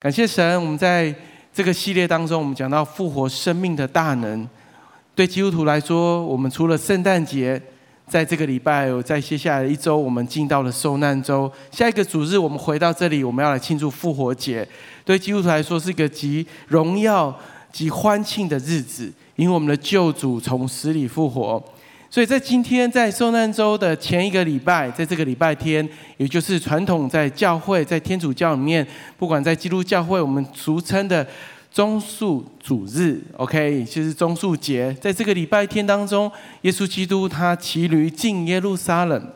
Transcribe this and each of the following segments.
感谢神，我们在这个系列当中，我们讲到复活生命的大能。对基督徒来说，我们除了圣诞节，在这个礼拜，在接下来的一周，我们进到了受难周。下一个主日，我们回到这里，我们要来庆祝复活节。对基督徒来说，是一个极荣耀、极欢庆的日子，因为我们的救主从死里复活。所以在今天，在受难周的前一个礼拜，在这个礼拜天，也就是传统在教会，在天主教里面，不管在基督教会，我们俗称的棕树主日，OK，就是棕树节。在这个礼拜天当中，耶稣基督他骑驴进耶路撒冷，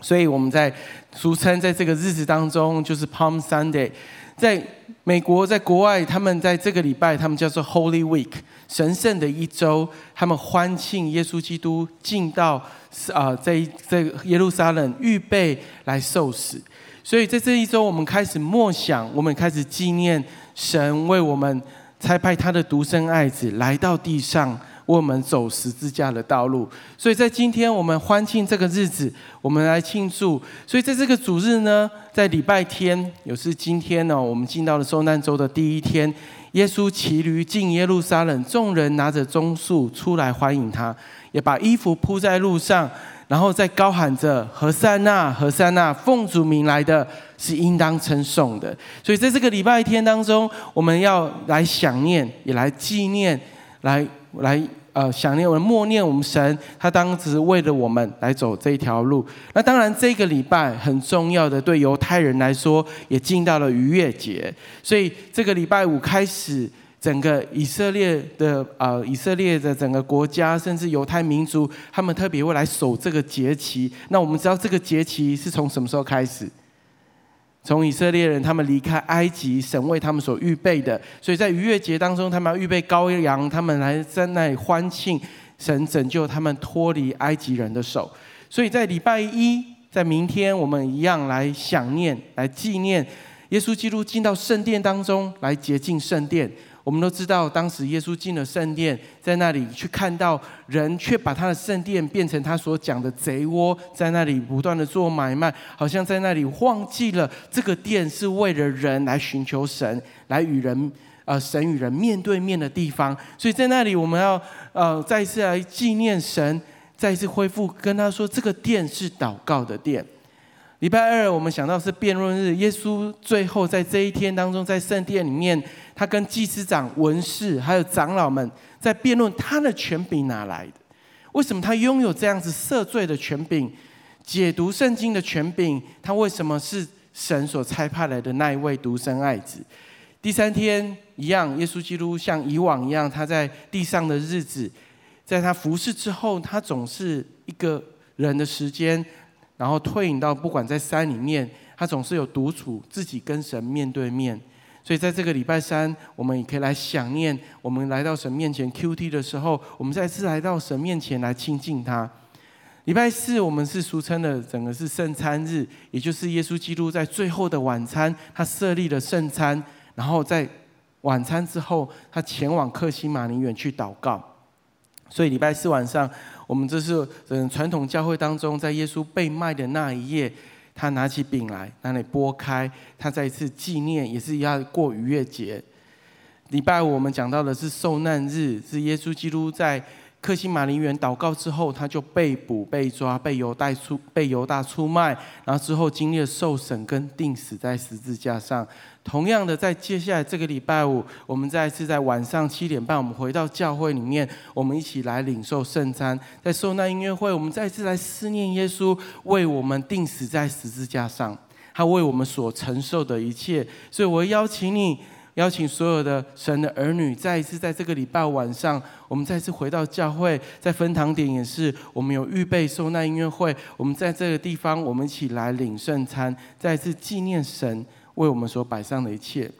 所以我们在俗称在这个日子当中，就是 Palm Sunday。在美国，在国外，他们在这个礼拜，他们叫做 Holy Week，神圣的一周，他们欢庆耶稣基督进到啊，在这耶路撒冷预备来受死。所以在这一周，我们开始默想，我们开始纪念神为我们差派他的独生爱子来到地上。我们走十字架的道路，所以在今天我们欢庆这个日子，我们来庆祝。所以在这个主日呢，在礼拜天，也是今天呢，我们进到了受难周的第一天。耶稣骑驴进耶路撒冷，众人拿着棕树出来欢迎他，也把衣服铺在路上，然后再高喊着“何塞纳，何塞纳，奉主名来的是应当称颂的”。所以在这个礼拜天当中，我们要来想念，也来纪念，来来。呃，想念我们默念我们神，他当时为了我们来走这一条路。那当然，这个礼拜很重要的，对犹太人来说，也进到了逾越节。所以这个礼拜五开始，整个以色列的呃，以色列的整个国家，甚至犹太民族，他们特别会来守这个节期。那我们知道这个节期是从什么时候开始？从以色列人他们离开埃及，神为他们所预备的，所以在逾越节当中，他们要预备羔羊，他们来在那里欢庆神拯救他们脱离埃及人的手。所以在礼拜一，在明天，我们一样来想念、来纪念耶稣基督进到圣殿当中来洁净圣殿。我们都知道，当时耶稣进了圣殿，在那里去看到人，却把他的圣殿变成他所讲的贼窝，在那里不断的做买卖，好像在那里忘记了这个殿是为了人来寻求神，来与人，呃，神与人面对面的地方。所以在那里，我们要呃再一次来纪念神，再一次恢复跟他说，这个殿是祷告的殿。礼拜二，我们想到是辩论日。耶稣最后在这一天当中，在圣殿里面，他跟祭司长、文士还有长老们在辩论他的权柄哪来的？为什么他拥有这样子赦罪的权柄、解读圣经的权柄？他为什么是神所差派来的那一位独生爱子？第三天一样，耶稣基督像以往一样，他在地上的日子，在他服侍之后，他总是一个人的时间。然后退隐到不管在山里面，他总是有独处，自己跟神面对面。所以在这个礼拜三，我们也可以来想念，我们来到神面前 QT 的时候，我们再次来到神面前来亲近他。礼拜四，我们是俗称的整个是圣餐日，也就是耶稣基督在最后的晚餐，他设立了圣餐，然后在晚餐之后，他前往克西马尼园去祷告。所以礼拜四晚上，我们这是嗯传统教会当中，在耶稣被卖的那一夜，他拿起饼来，那里拨开，他再一次纪念，也是要过逾越节。礼拜五我们讲到的是受难日，是耶稣基督在克西马林园祷告之后，他就被捕、被抓、被犹大出、被犹大出卖，然后之后经历了受审跟钉死在十字架上。同样的，在接下来这个礼拜五，我们再次在晚上七点半，我们回到教会里面，我们一起来领受圣餐。在受难音乐会，我们再次来思念耶稣为我们钉死在十字架上，他为我们所承受的一切。所以，我邀请你，邀请所有的神的儿女，再一次在这个礼拜晚上，我们再次回到教会，在分堂点也是，我们有预备受难音乐会，我们在这个地方，我们一起来领圣餐，再次纪念神。为我们所摆上的一切，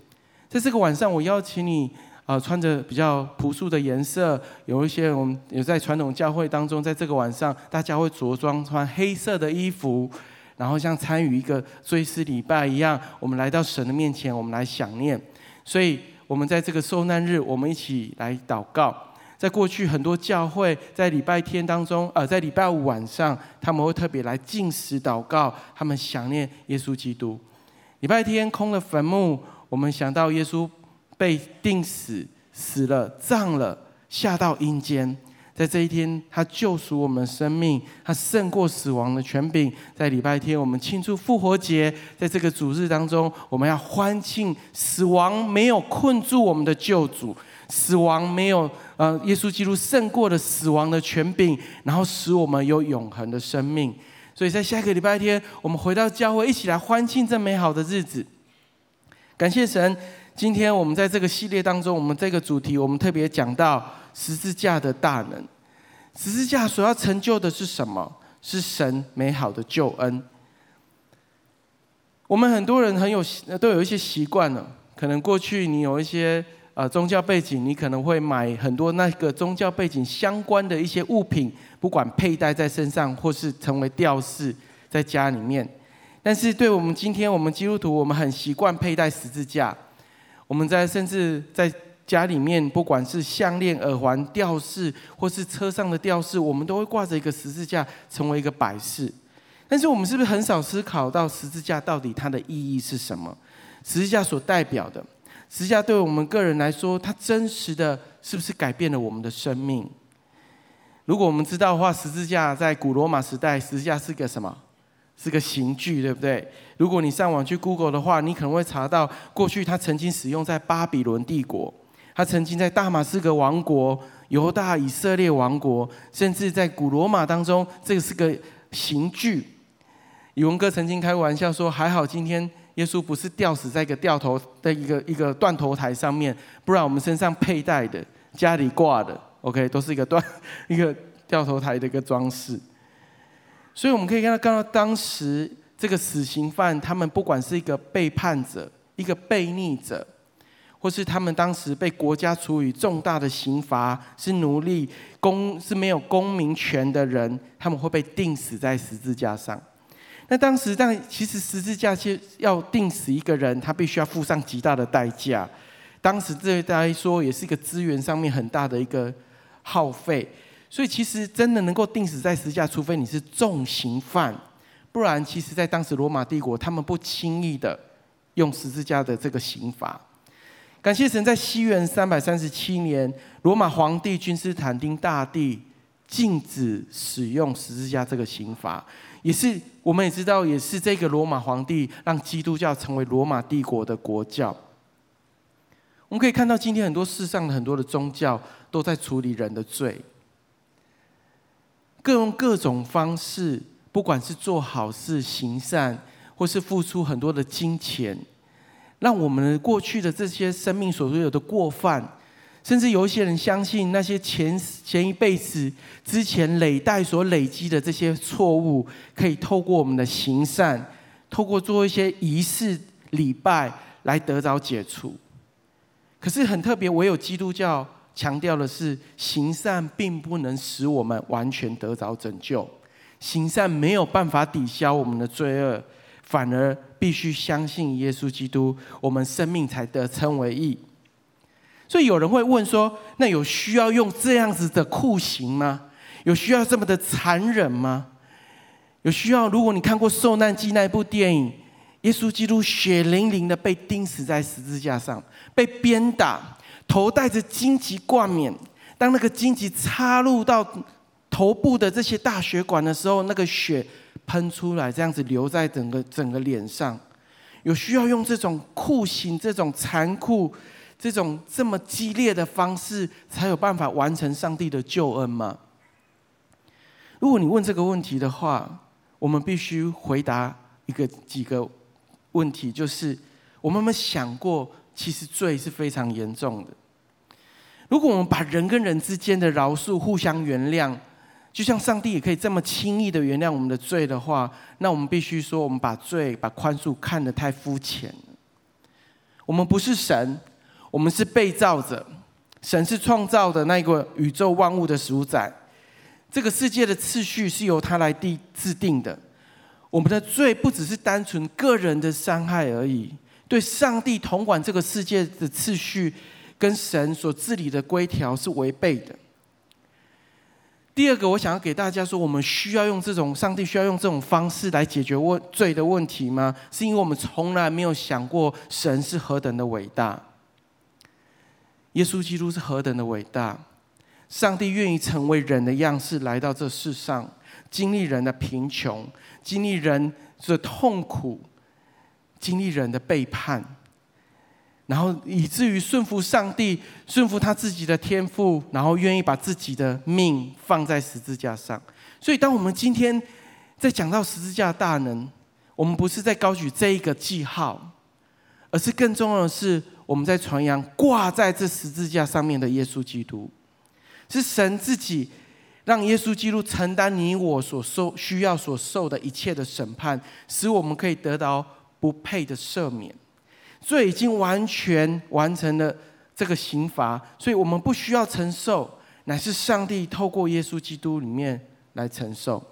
在这个晚上，我邀请你，啊、穿着比较朴素的颜色，有一些我们有在传统教会当中，在这个晚上，大家会着装穿黑色的衣服，然后像参与一个追思礼拜一样，我们来到神的面前，我们来想念。所以，我们在这个受难日，我们一起来祷告。在过去很多教会，在礼拜天当中，呃，在礼拜五晚上，他们会特别来进食祷告，他们想念耶稣基督。礼拜天空了坟墓，我们想到耶稣被钉死、死了、葬了，下到阴间。在这一天，他救赎我们生命，他胜过死亡的权柄。在礼拜天，我们庆祝复活节，在这个主日当中，我们要欢庆死亡没有困住我们的救主，死亡没有呃，耶稣基督胜过了死亡的权柄，然后使我们有永恒的生命。所以在下个礼拜天，我们回到教会，一起来欢庆这美好的日子。感谢神，今天我们在这个系列当中，我们这个主题，我们特别讲到。十字架的大能，十字架所要成就的是什么？是神美好的救恩。我们很多人很有都有一些习惯了，可能过去你有一些呃宗教背景，你可能会买很多那个宗教背景相关的一些物品，不管佩戴在身上，或是成为吊饰在家里面。但是对我们今天我们基督徒，我们很习惯佩戴十字架，我们在甚至在。家里面不管是项链、耳环、吊饰，或是车上的吊饰，我们都会挂着一个十字架，成为一个摆饰。但是我们是不是很少思考到十字架到底它的意义是什么？十字架所代表的，十字架对我们个人来说，它真实的是不是改变了我们的生命？如果我们知道的话，十字架在古罗马时代，十字架是个什么？是个刑具，对不对？如果你上网去 Google 的话，你可能会查到，过去它曾经使用在巴比伦帝国。他曾经在大马士革王国、犹大以色列王国，甚至在古罗马当中，这个是个刑具。宇文哥曾经开玩笑说：“还好今天耶稣不是吊死在一个吊头的一个一个断头台上面，不然我们身上佩戴的、家里挂的，OK，都是一个断 一个吊头台的一个装饰。”所以我们可以看到，看到当时这个死刑犯，他们不管是一个背叛者、一个悖逆者。或是他们当时被国家处以重大的刑罚，是奴隶、公是没有公民权的人，他们会被钉死在十字架上。那当时，但其实十字架其实要钉死一个人，他必须要付上极大的代价。当时对大家来说，也是一个资源上面很大的一个耗费。所以，其实真的能够定死在十字架，除非你是重刑犯，不然，其实在当时罗马帝国，他们不轻易的用十字架的这个刑罚。感谢神，在西元三百三十七年，罗马皇帝君士坦丁大帝禁止使用十字架这个刑罚，也是我们也知道，也是这个罗马皇帝让基督教成为罗马帝国的国教。我们可以看到，今天很多世上的很多的宗教都在处理人的罪，各用各种方式，不管是做好事、行善，或是付出很多的金钱。让我们过去的这些生命所有的过犯，甚至有一些人相信那些前前一辈子之前累代所累积的这些错误，可以透过我们的行善，透过做一些仪式礼拜来得着解除。可是很特别，唯有基督教强调的是，行善并不能使我们完全得着拯救，行善没有办法抵消我们的罪恶。反而必须相信耶稣基督，我们生命才得称为义。所以有人会问说：“那有需要用这样子的酷刑吗？有需要这么的残忍吗？有需要？如果你看过《受难记》那部电影，耶稣基督血淋淋的被钉死在十字架上，被鞭打，头戴着荆棘冠冕，当那个荆棘插入到头部的这些大血管的时候，那个血。喷出来，这样子流在整个整个脸上，有需要用这种酷刑、这种残酷、这种这么激烈的方式，才有办法完成上帝的救恩吗？如果你问这个问题的话，我们必须回答一个几个问题，就是我们有没有想过，其实罪是非常严重的。如果我们把人跟人之间的饶恕、互相原谅，就像上帝也可以这么轻易的原谅我们的罪的话，那我们必须说，我们把罪、把宽恕看得太肤浅了。我们不是神，我们是被造者。神是创造的那个宇宙万物的主宰，这个世界的次序是由他来定制定的。我们的罪不只是单纯个人的伤害而已，对上帝统管这个世界的次序跟神所治理的规条是违背的。第二个，我想要给大家说，我们需要用这种上帝需要用这种方式来解决问罪的问题吗？是因为我们从来没有想过神是何等的伟大，耶稣基督是何等的伟大，上帝愿意成为人的样式来到这世上，经历人的贫穷，经历人的痛苦，经历人的背叛。然后以至于顺服上帝，顺服他自己的天赋，然后愿意把自己的命放在十字架上。所以，当我们今天在讲到十字架大能，我们不是在高举这一个记号，而是更重要的是，我们在传扬挂在这十字架上面的耶稣基督，是神自己让耶稣基督承担你我所受需要所受的一切的审判，使我们可以得到不配的赦免。罪已经完全完成了这个刑罚，所以我们不需要承受，乃是上帝透过耶稣基督里面来承受。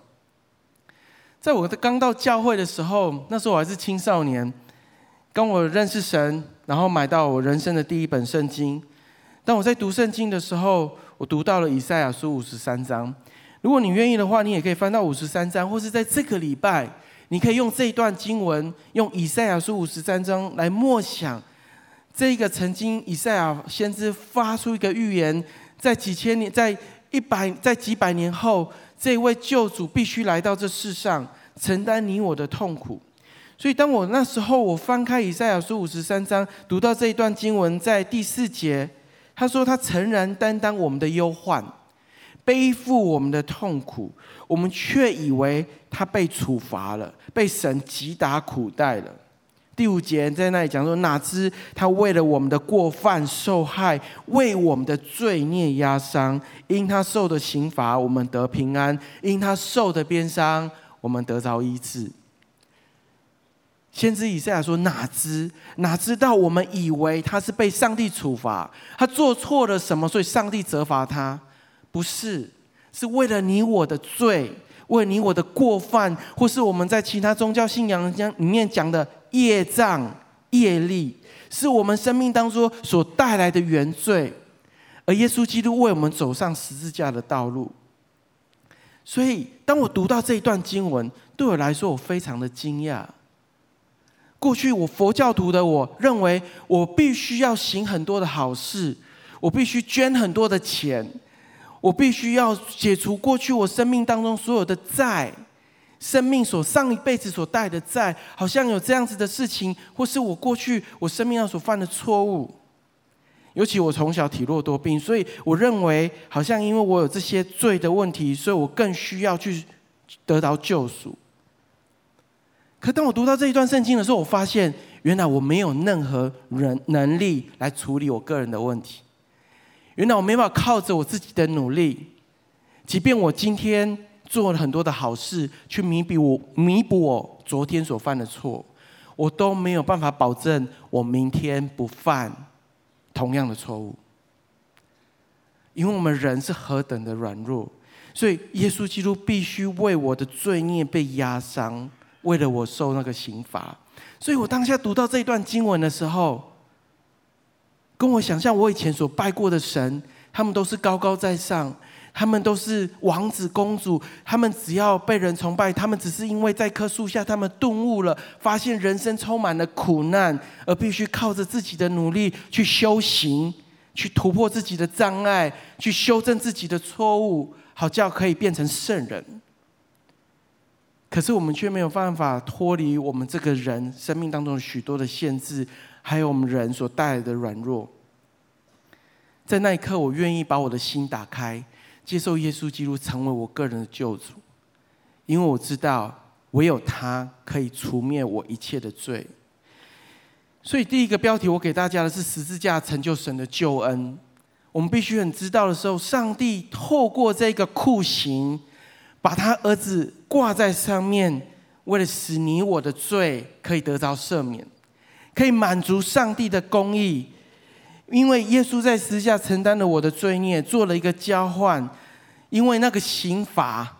在我的刚到教会的时候，那时候我还是青少年，跟我认识神，然后买到我人生的第一本圣经。当我在读圣经的时候，我读到了以赛亚书五十三章。如果你愿意的话，你也可以翻到五十三章，或是在这个礼拜。你可以用这一段经文，用以赛亚书五十三章来默想，这个曾经以赛亚先知发出一个预言，在几千年，在一百，在几百年后，这位救主必须来到这世上，承担你我的痛苦。所以，当我那时候我翻开以赛亚书五十三章，读到这一段经文，在第四节，他说他诚然担当我们的忧患。背负我们的痛苦，我们却以为他被处罚了，被神击打苦待了。第五节在那里讲说：哪知他为了我们的过犯受害，为我们的罪孽压伤。因他受的刑罚，我们得平安；因他受的鞭伤，我们得着医治。先知以赛亚说：哪知哪知道我们以为他是被上帝处罚，他做错了什么，所以上帝责罚他。不是，是为了你我的罪，为你我的过犯，或是我们在其他宗教信仰讲里面讲的业障、业力，是我们生命当中所带来的原罪，而耶稣基督为我们走上十字架的道路。所以，当我读到这一段经文，对我来说，我非常的惊讶。过去我佛教徒的我认为，我必须要行很多的好事，我必须捐很多的钱。我必须要解除过去我生命当中所有的债，生命所上一辈子所带的债，好像有这样子的事情，或是我过去我生命上所犯的错误。尤其我从小体弱多病，所以我认为好像因为我有这些罪的问题，所以我更需要去得到救赎。可当我读到这一段圣经的时候，我发现原来我没有任何人能力来处理我个人的问题。原来我没办法靠着我自己的努力，即便我今天做了很多的好事，去弥补我弥补我昨天所犯的错，我都没有办法保证我明天不犯同样的错误。因为我们人是何等的软弱，所以耶稣基督必须为我的罪孽被压伤，为了我受那个刑罚。所以我当下读到这一段经文的时候，跟我想象我以前所拜过的神，他们都是高高在上，他们都是王子公主，他们只要被人崇拜，他们只是因为在棵树下，他们顿悟了，发现人生充满了苦难，而必须靠着自己的努力去修行，去突破自己的障碍，去修正自己的错误，好叫可以变成圣人。可是我们却没有办法脱离我们这个人生命当中许多的限制。还有我们人所带来的软弱，在那一刻，我愿意把我的心打开，接受耶稣基督成为我个人的救主，因为我知道唯有他可以除灭我一切的罪。所以，第一个标题我给大家的是十字架成就神的救恩。我们必须很知道的时候，上帝透过这个酷刑，把他儿子挂在上面，为了使你我的罪可以得着赦免。可以满足上帝的公义，因为耶稣在十字架承担了我的罪孽，做了一个交换。因为那个刑罚，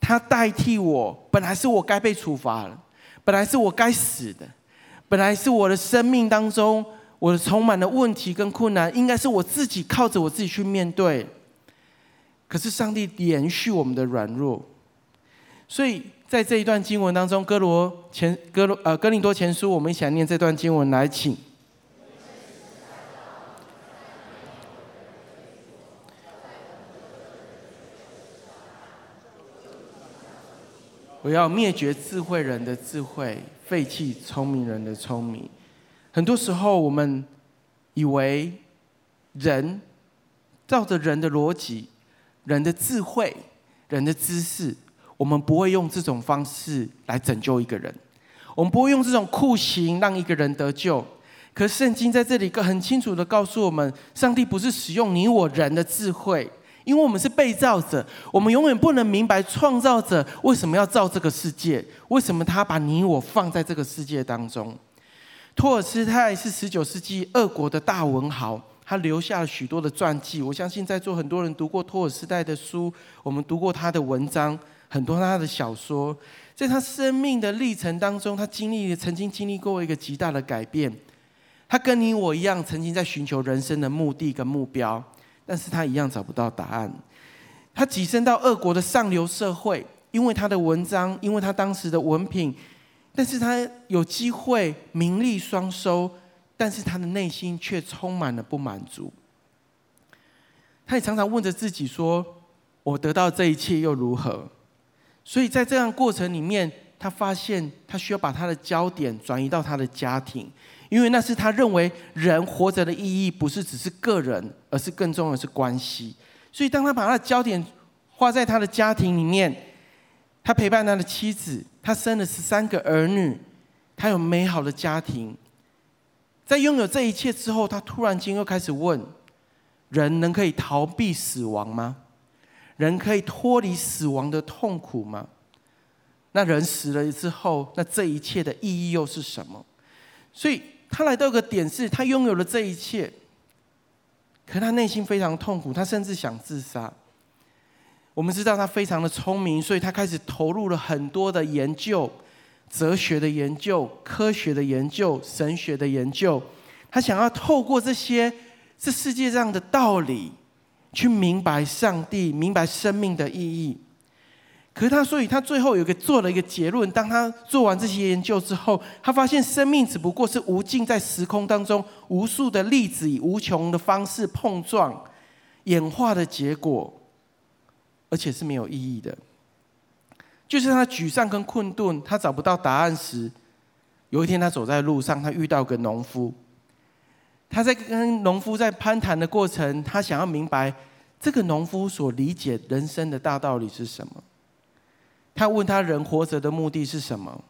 他代替我，本来是我该被处罚了，本来是我该死的，本来是我的生命当中，我充满了问题跟困难，应该是我自己靠着我自己去面对。可是上帝延续我们的软弱。所以在这一段经文当中，哥罗前哥罗呃哥林多前书，我们一起来念这段经文来，请。我要灭绝智慧人的智慧，废弃聪明人的聪明。很多时候，我们以为人照着人的逻辑、人的智慧、人的知识，我们不会用这种方式来拯救一个人，我们不会用这种酷刑让一个人得救。可圣经在这里很清楚地告诉我们，上帝不是使用你我人的智慧。因为我们是被造者，我们永远不能明白创造者为什么要造这个世界，为什么他把你我放在这个世界当中。托尔斯泰是十九世纪俄国的大文豪，他留下了许多的传记。我相信在座很多人读过托尔斯泰的书，我们读过他的文章，很多他的小说。在他生命的历程当中，他经历曾经经历过一个极大的改变。他跟你我一样，曾经在寻求人生的目的跟目标。但是他一样找不到答案。他跻身到俄国的上流社会，因为他的文章，因为他当时的文凭，但是他有机会名利双收，但是他的内心却充满了不满足。他也常常问着自己说：“我得到这一切又如何？”所以在这样过程里面，他发现他需要把他的焦点转移到他的家庭。因为那是他认为人活着的意义，不是只是个人，而是更重要的是关系。所以，当他把他的焦点花在他的家庭里面，他陪伴他的妻子，他生了十三个儿女，他有美好的家庭。在拥有这一切之后，他突然间又开始问：人能可以逃避死亡吗？人可以脱离死亡的痛苦吗？那人死了之后，那这一切的意义又是什么？所以。他来到一个点是，他拥有了这一切，可他内心非常痛苦，他甚至想自杀。我们知道他非常的聪明，所以他开始投入了很多的研究，哲学的研究、科学的研究、神学的研究。他想要透过这些这世界上的道理，去明白上帝，明白生命的意义。可是他，所以他最后有个做了一个结论。当他做完这些研究之后，他发现生命只不过是无尽在时空当中无数的粒子以无穷的方式碰撞演化的结果，而且是没有意义的。就是他沮丧跟困顿，他找不到答案时，有一天他走在路上，他遇到个农夫。他在跟农夫在攀谈的过程，他想要明白这个农夫所理解人生的大道理是什么。他问他人活着的目的是什么？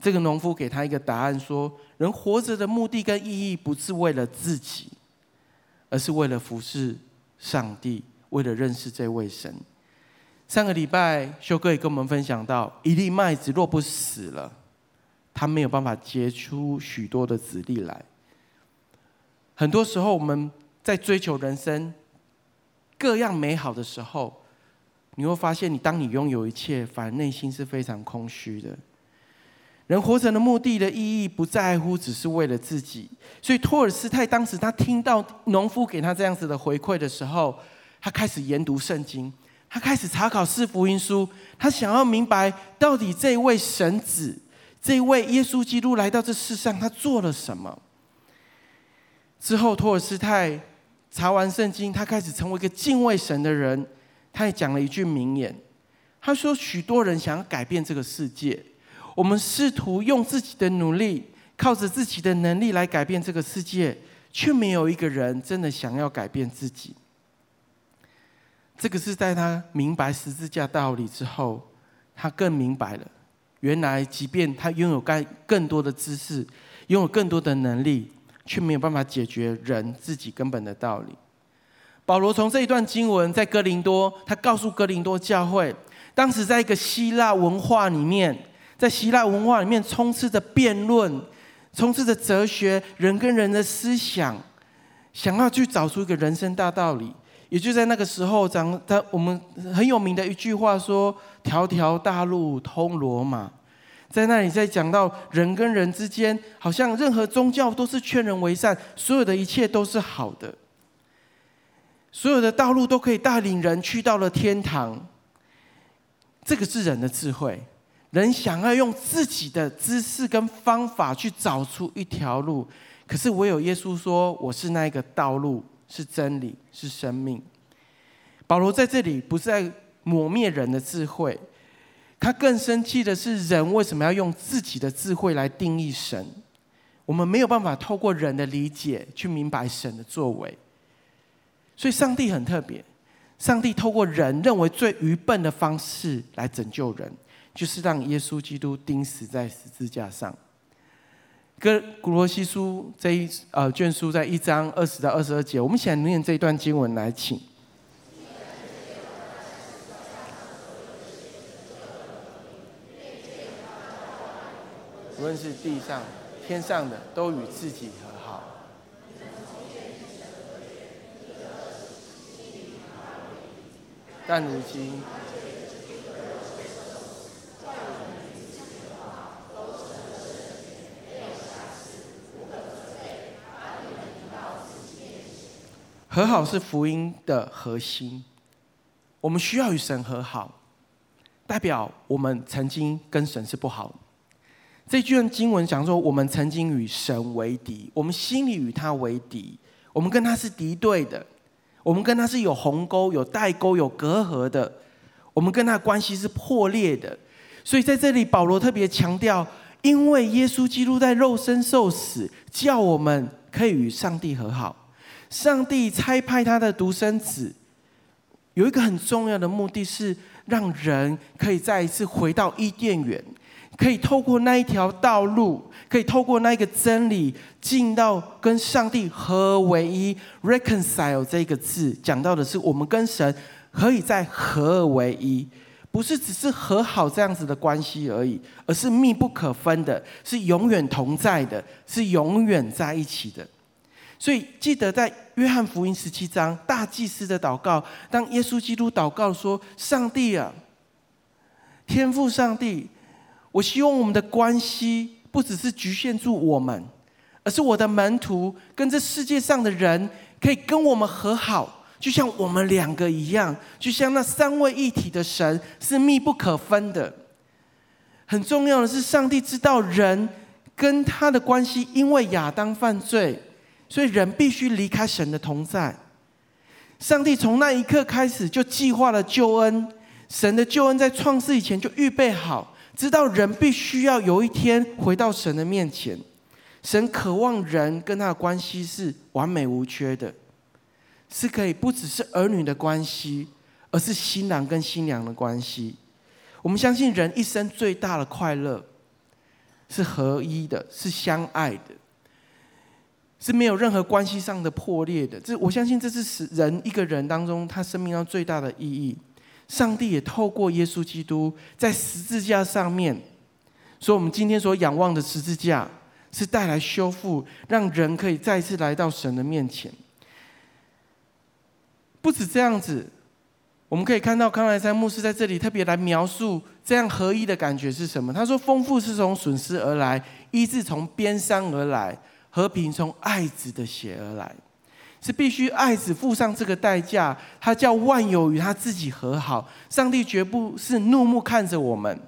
这个农夫给他一个答案说：人活着的目的跟意义不是为了自己，而是为了服侍上帝，为了认识这位神。上个礼拜修哥也跟我们分享到，一粒麦子若不死了，它没有办法结出许多的子粒来。很多时候我们在追求人生各样美好的时候。你会发现，你当你拥有一切，反而内心是非常空虚的。人活着的目的的意义，不在乎只是为了自己。所以托尔斯泰当时他听到农夫给他这样子的回馈的时候，他开始研读圣经，他开始查考四福音书，他想要明白到底这位神子，这位耶稣基督来到这世上，他做了什么。之后，托尔斯泰查完圣经，他开始成为一个敬畏神的人。他也讲了一句名言，他说：“许多人想要改变这个世界，我们试图用自己的努力，靠着自己的能力来改变这个世界，却没有一个人真的想要改变自己。”这个是在他明白十字架道理之后，他更明白了，原来即便他拥有更更多的知识，拥有更多的能力，却没有办法解决人自己根本的道理。保罗从这一段经文，在哥林多，他告诉哥林多教会，当时在一个希腊文化里面，在希腊文化里面充斥着辩论，充斥着哲学，人跟人的思想，想要去找出一个人生大道理。也就在那个时候，长他我们很有名的一句话说：“条条大路通罗马。”在那里在讲到人跟人之间，好像任何宗教都是劝人为善，所有的一切都是好的。所有的道路都可以带领人去到了天堂。这个是人的智慧，人想要用自己的知识跟方法去找出一条路，可是唯有耶稣说：“我是那一个道路，是真理，是生命。”保罗在这里不是在抹灭人的智慧，他更生气的是人为什么要用自己的智慧来定义神？我们没有办法透过人的理解去明白神的作为，所以上帝很特别。上帝透过人认为最愚笨的方式来拯救人，就是让耶稣基督钉死在十字架上。哥罗西书这一呃卷书在一章二十到二十二节，我们想念这一段经文来，请。论是地上、天上的，都与自己和好。但如今，和好是福音的核心。我们需要与神和好，代表我们曾经跟神是不好。这句经文讲说，我们曾经与神为敌，我们心里与他为敌，我们跟他是敌对的。我们跟他是有鸿沟、有代沟、有隔阂的，我们跟他的关系是破裂的。所以在这里，保罗特别强调，因为耶稣基督在肉身受死，叫我们可以与上帝和好。上帝差派他的独生子，有一个很重要的目的是让人可以再一次回到伊甸园。可以透过那一条道路，可以透过那一个真理，进到跟上帝合为一。reconcile 这个字讲到的是我们跟神可以在合而为一，不是只是和好这样子的关系而已，而是密不可分的，是永远同在的，是永远在一起的。所以记得在约翰福音十七章大祭司的祷告，当耶稣基督祷告说：“上帝啊，天父上帝。”我希望我们的关系不只是局限住我们，而是我的门徒跟这世界上的人可以跟我们和好，就像我们两个一样，就像那三位一体的神是密不可分的。很重要的是，上帝知道人跟他的关系，因为亚当犯罪，所以人必须离开神的同在。上帝从那一刻开始就计划了救恩，神的救恩在创世以前就预备好。知道人必须要有一天回到神的面前，神渴望人跟他的关系是完美无缺的，是可以不只是儿女的关系，而是新郎跟新娘的关系。我们相信人一生最大的快乐是合一的，是相爱的，是没有任何关系上的破裂的。这我相信这是使人一个人当中他生命上最大的意义。上帝也透过耶稣基督在十字架上面，所以我们今天所仰望的十字架是带来修复，让人可以再次来到神的面前。不止这样子，我们可以看到康莱山牧师在这里特别来描述这样合一的感觉是什么。他说：“丰富是从损失而来，医治从边伤而来，和平从爱子的血而来。”是必须爱子付上这个代价，他叫万有与他自己和好。上帝绝不是怒目看着我们，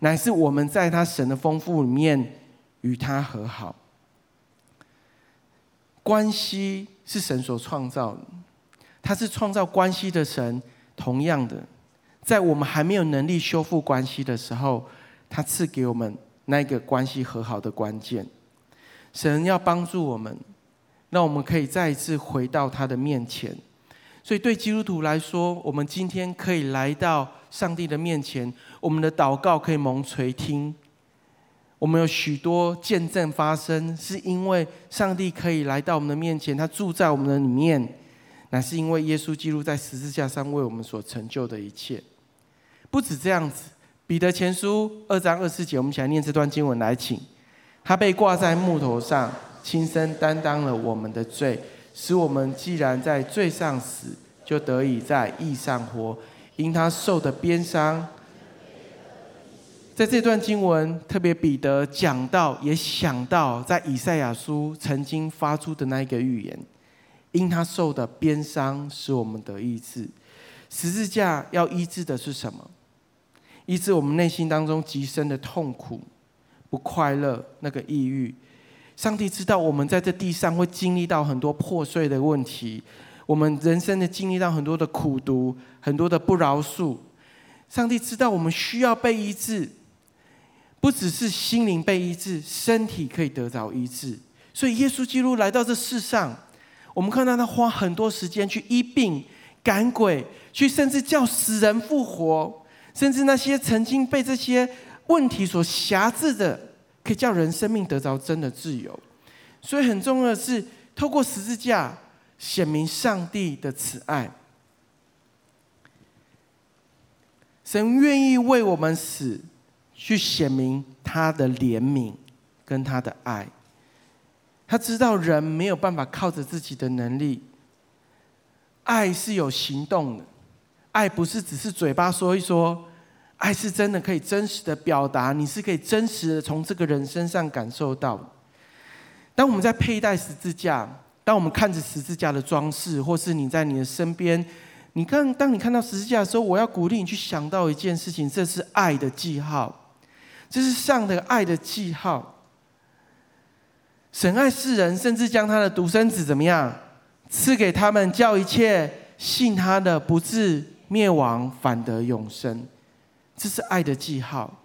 乃是我们在他神的丰富里面与他和好。关系是神所创造的，他是创造关系的神。同样的，在我们还没有能力修复关系的时候，他赐给我们那个关系和好的关键。神要帮助我们。让我们可以再一次回到他的面前，所以对基督徒来说，我们今天可以来到上帝的面前，我们的祷告可以蒙垂听。我们有许多见证发生，是因为上帝可以来到我们的面前，他住在我们的里面，乃是因为耶稣基督在十字架上为我们所成就的一切。不止这样子，彼得前书二章二四节，我们一起来念这段经文来，请他被挂在木头上。亲身担当了我们的罪，使我们既然在罪上死，就得以在义上活。因他受的鞭伤，在这段经文特别彼得讲到，也想到在以赛亚书曾经发出的那一个预言：因他受的鞭伤，使我们得医治。十字架要医治的是什么？医治我们内心当中极深的痛苦、不快乐、那个抑郁。上帝知道我们在这地上会经历到很多破碎的问题，我们人生的经历到很多的苦毒、很多的不饶恕。上帝知道我们需要被医治，不只是心灵被医治，身体可以得着医治。所以耶稣基督来到这世上，我们看到他花很多时间去医病、赶鬼，去甚至叫死人复活，甚至那些曾经被这些问题所辖制的，可以叫人生命得着真的自由。所以很重要的是，透过十字架显明上帝的慈爱。神愿意为我们死，去显明他的怜悯跟他的爱。他知道人没有办法靠着自己的能力，爱是有行动的，爱不是只是嘴巴说一说，爱是真的可以真实的表达，你是可以真实的从这个人身上感受到。当我们在佩戴十字架，当我们看着十字架的装饰，或是你在你的身边，你看，当你看到十字架的时候，我要鼓励你去想到一件事情，这是爱的记号，这是上的爱的记号。神爱世人，甚至将他的独生子怎么样赐给他们，叫一切信他的不至灭亡，反得永生。这是爱的记号。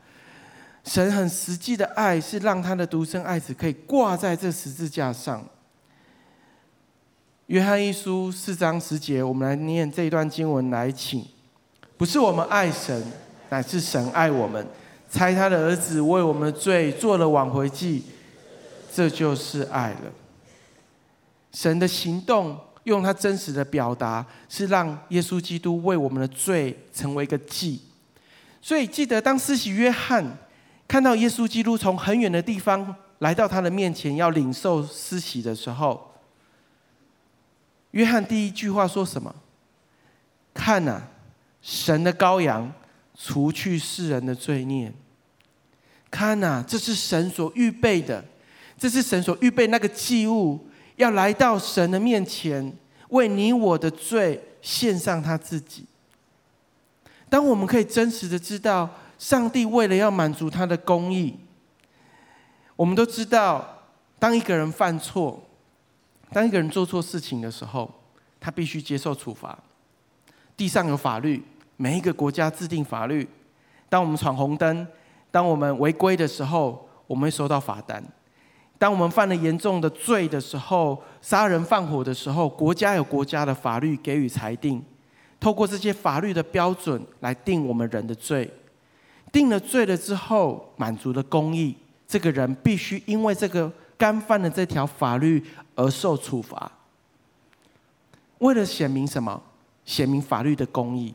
神很实际的爱，是让他的独生爱子可以挂在这十字架上。约翰一书四章十节，我们来念这一段经文来，请。不是我们爱神，乃是神爱我们，差他的儿子为我们的罪做了挽回祭。这就是爱了。神的行动用他真实的表达，是让耶稣基督为我们的罪成为一个祭。所以记得，当施洗约翰看到耶稣基督从很远的地方来到他的面前，要领受施洗的时候，约翰第一句话说什么？看呐，神的羔羊，除去世人的罪孽。看呐，这是神所预备的。这是神所预备那个祭物，要来到神的面前，为你我的罪献上他自己。当我们可以真实的知道，上帝为了要满足他的公义，我们都知道，当一个人犯错，当一个人做错事情的时候，他必须接受处罚。地上有法律，每一个国家制定法律。当我们闯红灯，当我们违规的时候，我们会收到罚单。当我们犯了严重的罪的时候，杀人放火的时候，国家有国家的法律给予裁定，透过这些法律的标准来定我们人的罪，定了罪了之后，满足了公义，这个人必须因为这个干犯了这条法律而受处罚。为了显明什么？显明法律的公义。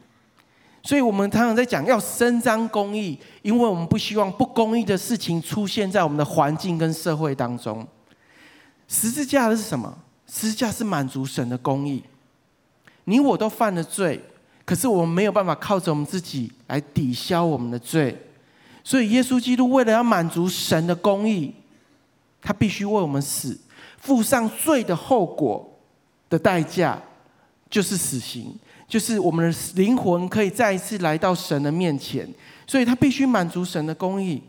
所以我们常常在讲要伸张公义，因为我们不希望不公义的事情出现在我们的环境跟社会当中。十字架的是什么？十字架是满足神的公义。你我都犯了罪，可是我们没有办法靠着我们自己来抵消我们的罪。所以耶稣基督为了要满足神的公义，他必须为我们死，付上罪的后果的代价，就是死刑。就是我们的灵魂可以再一次来到神的面前，所以他必须满足神的公义。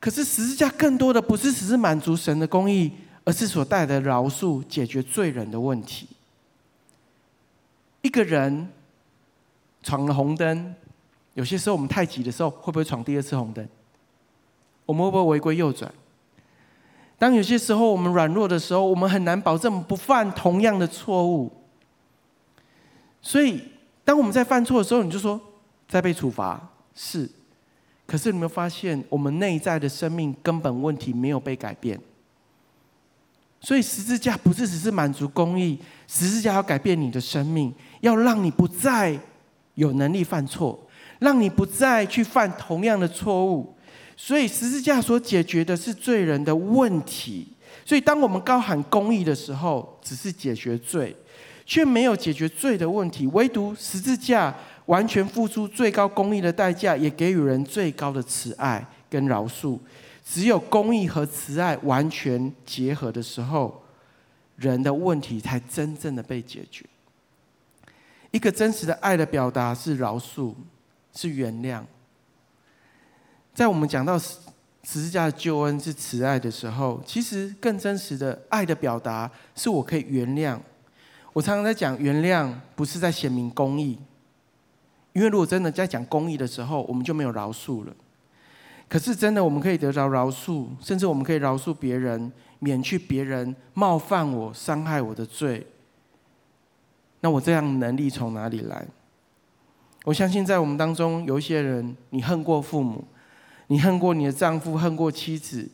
可是十字架更多的不是只是满足神的公义，而是所带来的饶恕，解决罪人的问题。一个人闯了红灯，有些时候我们太急的时候，会不会闯第二次红灯？我们会不会违规右转？当有些时候我们软弱的时候，我们很难保证不犯同样的错误。所以，当我们在犯错的时候，你就说在被处罚是，可是你有没有发现，我们内在的生命根本问题没有被改变？所以十字架不是只是满足公义，十字架要改变你的生命，要让你不再有能力犯错，让你不再去犯同样的错误。所以十字架所解决的是罪人的问题。所以当我们高喊公义的时候，只是解决罪。却没有解决罪的问题，唯独十字架完全付出最高公义的代价，也给予人最高的慈爱跟饶恕。只有公义和慈爱完全结合的时候，人的问题才真正的被解决。一个真实的爱的表达是饶恕，是原谅。在我们讲到十字架的救恩是慈爱的时候，其实更真实的爱的表达是我可以原谅。我常常在讲原谅，不是在显明公义，因为如果真的在讲公义的时候，我们就没有饶恕了。可是真的，我们可以得到饶恕，甚至我们可以饶恕别人，免去别人冒犯我、伤害我的罪。那我这样的能力从哪里来？我相信在我们当中有一些人，你恨过父母，你恨过你的丈夫，恨过妻子，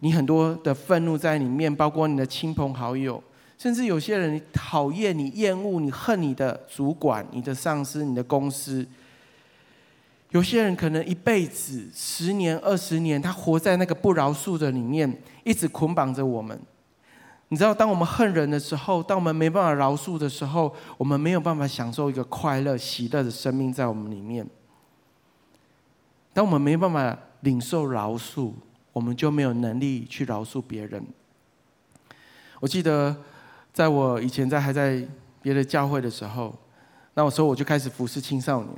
你很多的愤怒在里面，包括你的亲朋好友，甚至有些人讨厌你、厌恶你、恨你的主管、你的上司、你的公司。有些人可能一辈子、十年、二十年，他活在那个不饶恕的里面，一直捆绑着我们。你知道，当我们恨人的时候，当我们没办法饶恕的时候，我们没有办法享受一个快乐、喜乐的生命在我们里面。当我们没办法领受饶恕，我们就没有能力去饶恕别人。我记得，在我以前在还在别的教会的时候，那时候我就开始服侍青少年。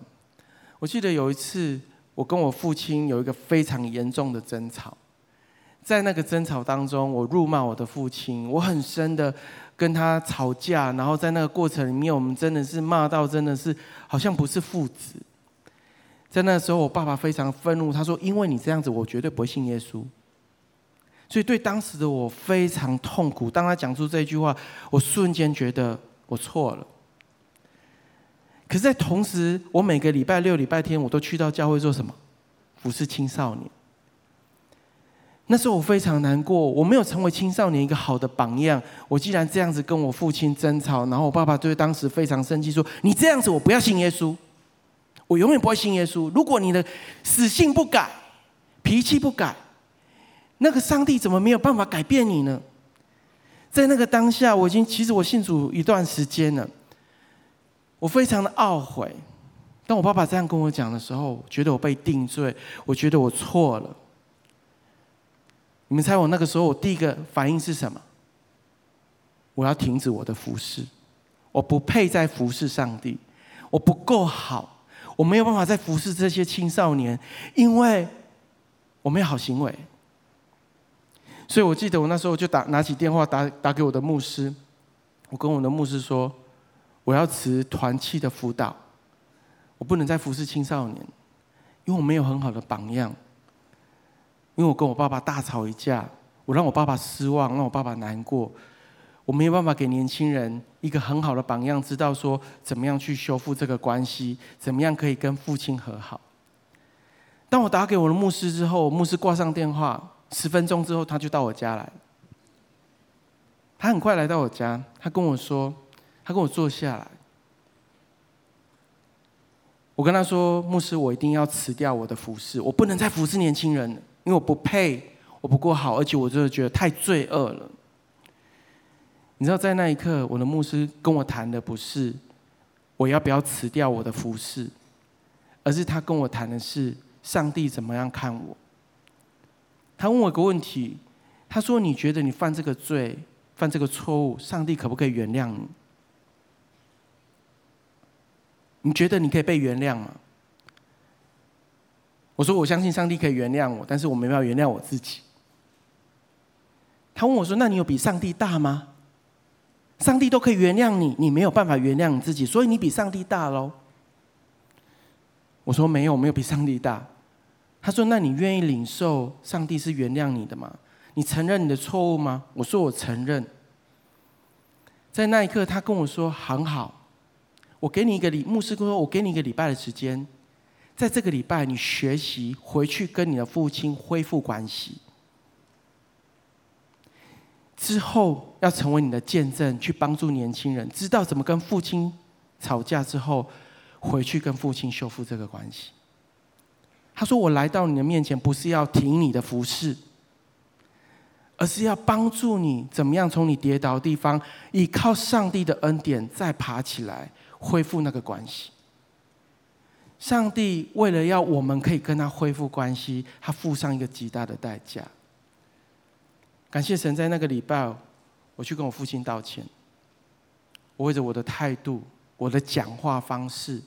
我记得有一次，我跟我父亲有一个非常严重的争吵，在那个争吵当中，我辱骂我的父亲，我很深的跟他吵架，然后在那个过程里面，我们真的是骂到真的是好像不是父子。在那时候，我爸爸非常愤怒，他说：“因为你这样子，我绝对不会信耶稣。”所以对当时的我非常痛苦。当他讲出这句话，我瞬间觉得我错了。可是，在同时，我每个礼拜六、礼拜天，我都去到教会做什么？服侍青少年。那时候我非常难过，我没有成为青少年一个好的榜样。我既然这样子跟我父亲争吵，然后我爸爸对当时非常生气，说：“你这样子，我不要信耶稣，我永远不会信耶稣。如果你的死性不改，脾气不改，那个上帝怎么没有办法改变你呢？”在那个当下，我已经其实我信主一段时间了。我非常的懊悔，当我爸爸这样跟我讲的时候，觉得我被定罪，我觉得我错了。你们猜我那个时候我第一个反应是什么？我要停止我的服侍，我不配再服侍上帝，我不够好，我没有办法再服侍这些青少年，因为我没有好行为。所以我记得我那时候就打拿起电话打打给我的牧师，我跟我的牧师说。我要辞团契的辅导，我不能再服侍青少年，因为我没有很好的榜样。因为我跟我爸爸大吵一架，我让我爸爸失望，让我爸爸难过。我没有办法给年轻人一个很好的榜样，知道说怎么样去修复这个关系，怎么样可以跟父亲和好。当我打给我的牧师之后，牧师挂上电话，十分钟之后他就到我家来。他很快来到我家，他跟我说。他跟我坐下来，我跟他说：“牧师，我一定要辞掉我的服侍，我不能再服侍年轻人了，因为我不配，我不够好，而且我真的觉得太罪恶了。”你知道，在那一刻，我的牧师跟我谈的不是我要不要辞掉我的服侍，而是他跟我谈的是上帝怎么样看我。他问我一个问题，他说：“你觉得你犯这个罪、犯这个错误，上帝可不可以原谅你？”你觉得你可以被原谅吗？我说我相信上帝可以原谅我，但是我没办法原谅我自己。他问我说：“那你有比上帝大吗？”上帝都可以原谅你，你没有办法原谅你自己，所以你比上帝大喽。我说没有，没有比上帝大。他说：“那你愿意领受上帝是原谅你的吗？你承认你的错误吗？”我说：“我承认。”在那一刻，他跟我说：“很好。”我给你一个礼，牧师说：“我给你一个礼拜的时间，在这个礼拜，你学习回去跟你的父亲恢复关系，之后要成为你的见证，去帮助年轻人知道怎么跟父亲吵架之后，回去跟父亲修复这个关系。”他说：“我来到你的面前，不是要停你的服侍，而是要帮助你怎么样从你跌倒的地方，依靠上帝的恩典再爬起来。”恢复那个关系，上帝为了要我们可以跟他恢复关系，他付上一个极大的代价。感谢神，在那个礼拜，我去跟我父亲道歉。我为着我的态度、我的讲话方式、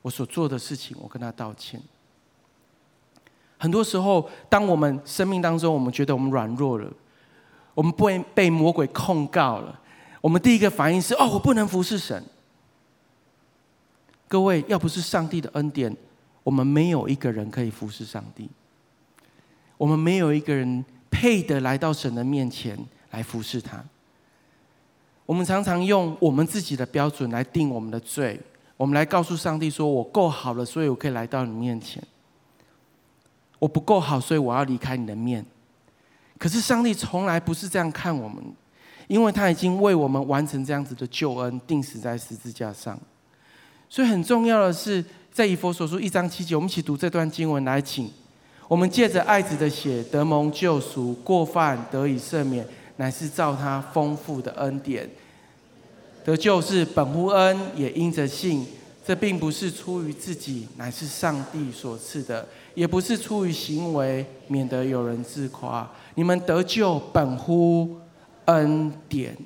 我所做的事情，我跟他道歉。很多时候，当我们生命当中，我们觉得我们软弱了，我们被被魔鬼控告了，我们第一个反应是：哦，我不能服侍神。各位，要不是上帝的恩典，我们没有一个人可以服侍上帝。我们没有一个人配得来到神的面前来服侍他。我们常常用我们自己的标准来定我们的罪，我们来告诉上帝说：“我够好了，所以我可以来到你面前。我不够好，所以我要离开你的面。”可是上帝从来不是这样看我们，因为他已经为我们完成这样子的救恩，钉死在十字架上。所以很重要的是，在以佛所书一章七节，我们一起读这段经文来，请。我们借着爱子的血得蒙救赎，过犯得以赦免，乃是照他丰富的恩典。得救是本乎恩，也因着信。这并不是出于自己，乃是上帝所赐的；也不是出于行为，免得有人自夸。你们得救本乎恩典，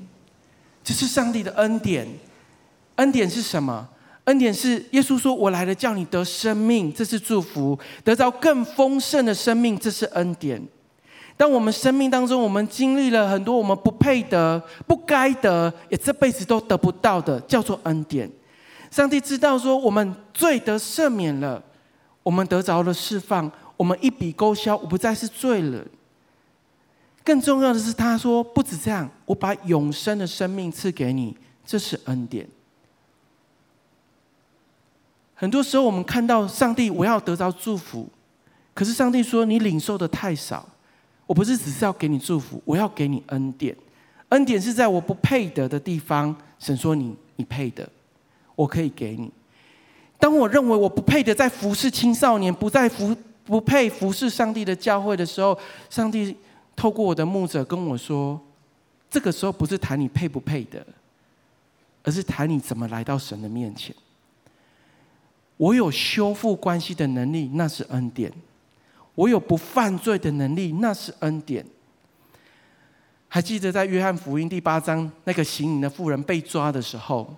这是上帝的恩典。恩典是什么？恩典是耶稣说：“我来了，叫你得生命，这是祝福；得到更丰盛的生命，这是恩典。”当我们生命当中，我们经历了很多我们不配得、不该得，也这辈子都得不到的，叫做恩典。上帝知道说，我们罪得赦免了，我们得着了释放，我们一笔勾销，我不再是罪人。更重要的是，他说：“不止这样，我把永生的生命赐给你，这是恩典。”很多时候，我们看到上帝，我要得着祝福，可是上帝说：“你领受的太少。”我不是只是要给你祝福，我要给你恩典。恩典是在我不配得的地方，神说你你配得，我可以给你。当我认为我不配得在服侍青少年，不再服不配服侍上帝的教会的时候，上帝透过我的牧者跟我说：“这个时候不是谈你配不配得，而是谈你怎么来到神的面前。”我有修复关系的能力，那是恩典；我有不犯罪的能力，那是恩典。还记得在约翰福音第八章，那个行淫的妇人被抓的时候，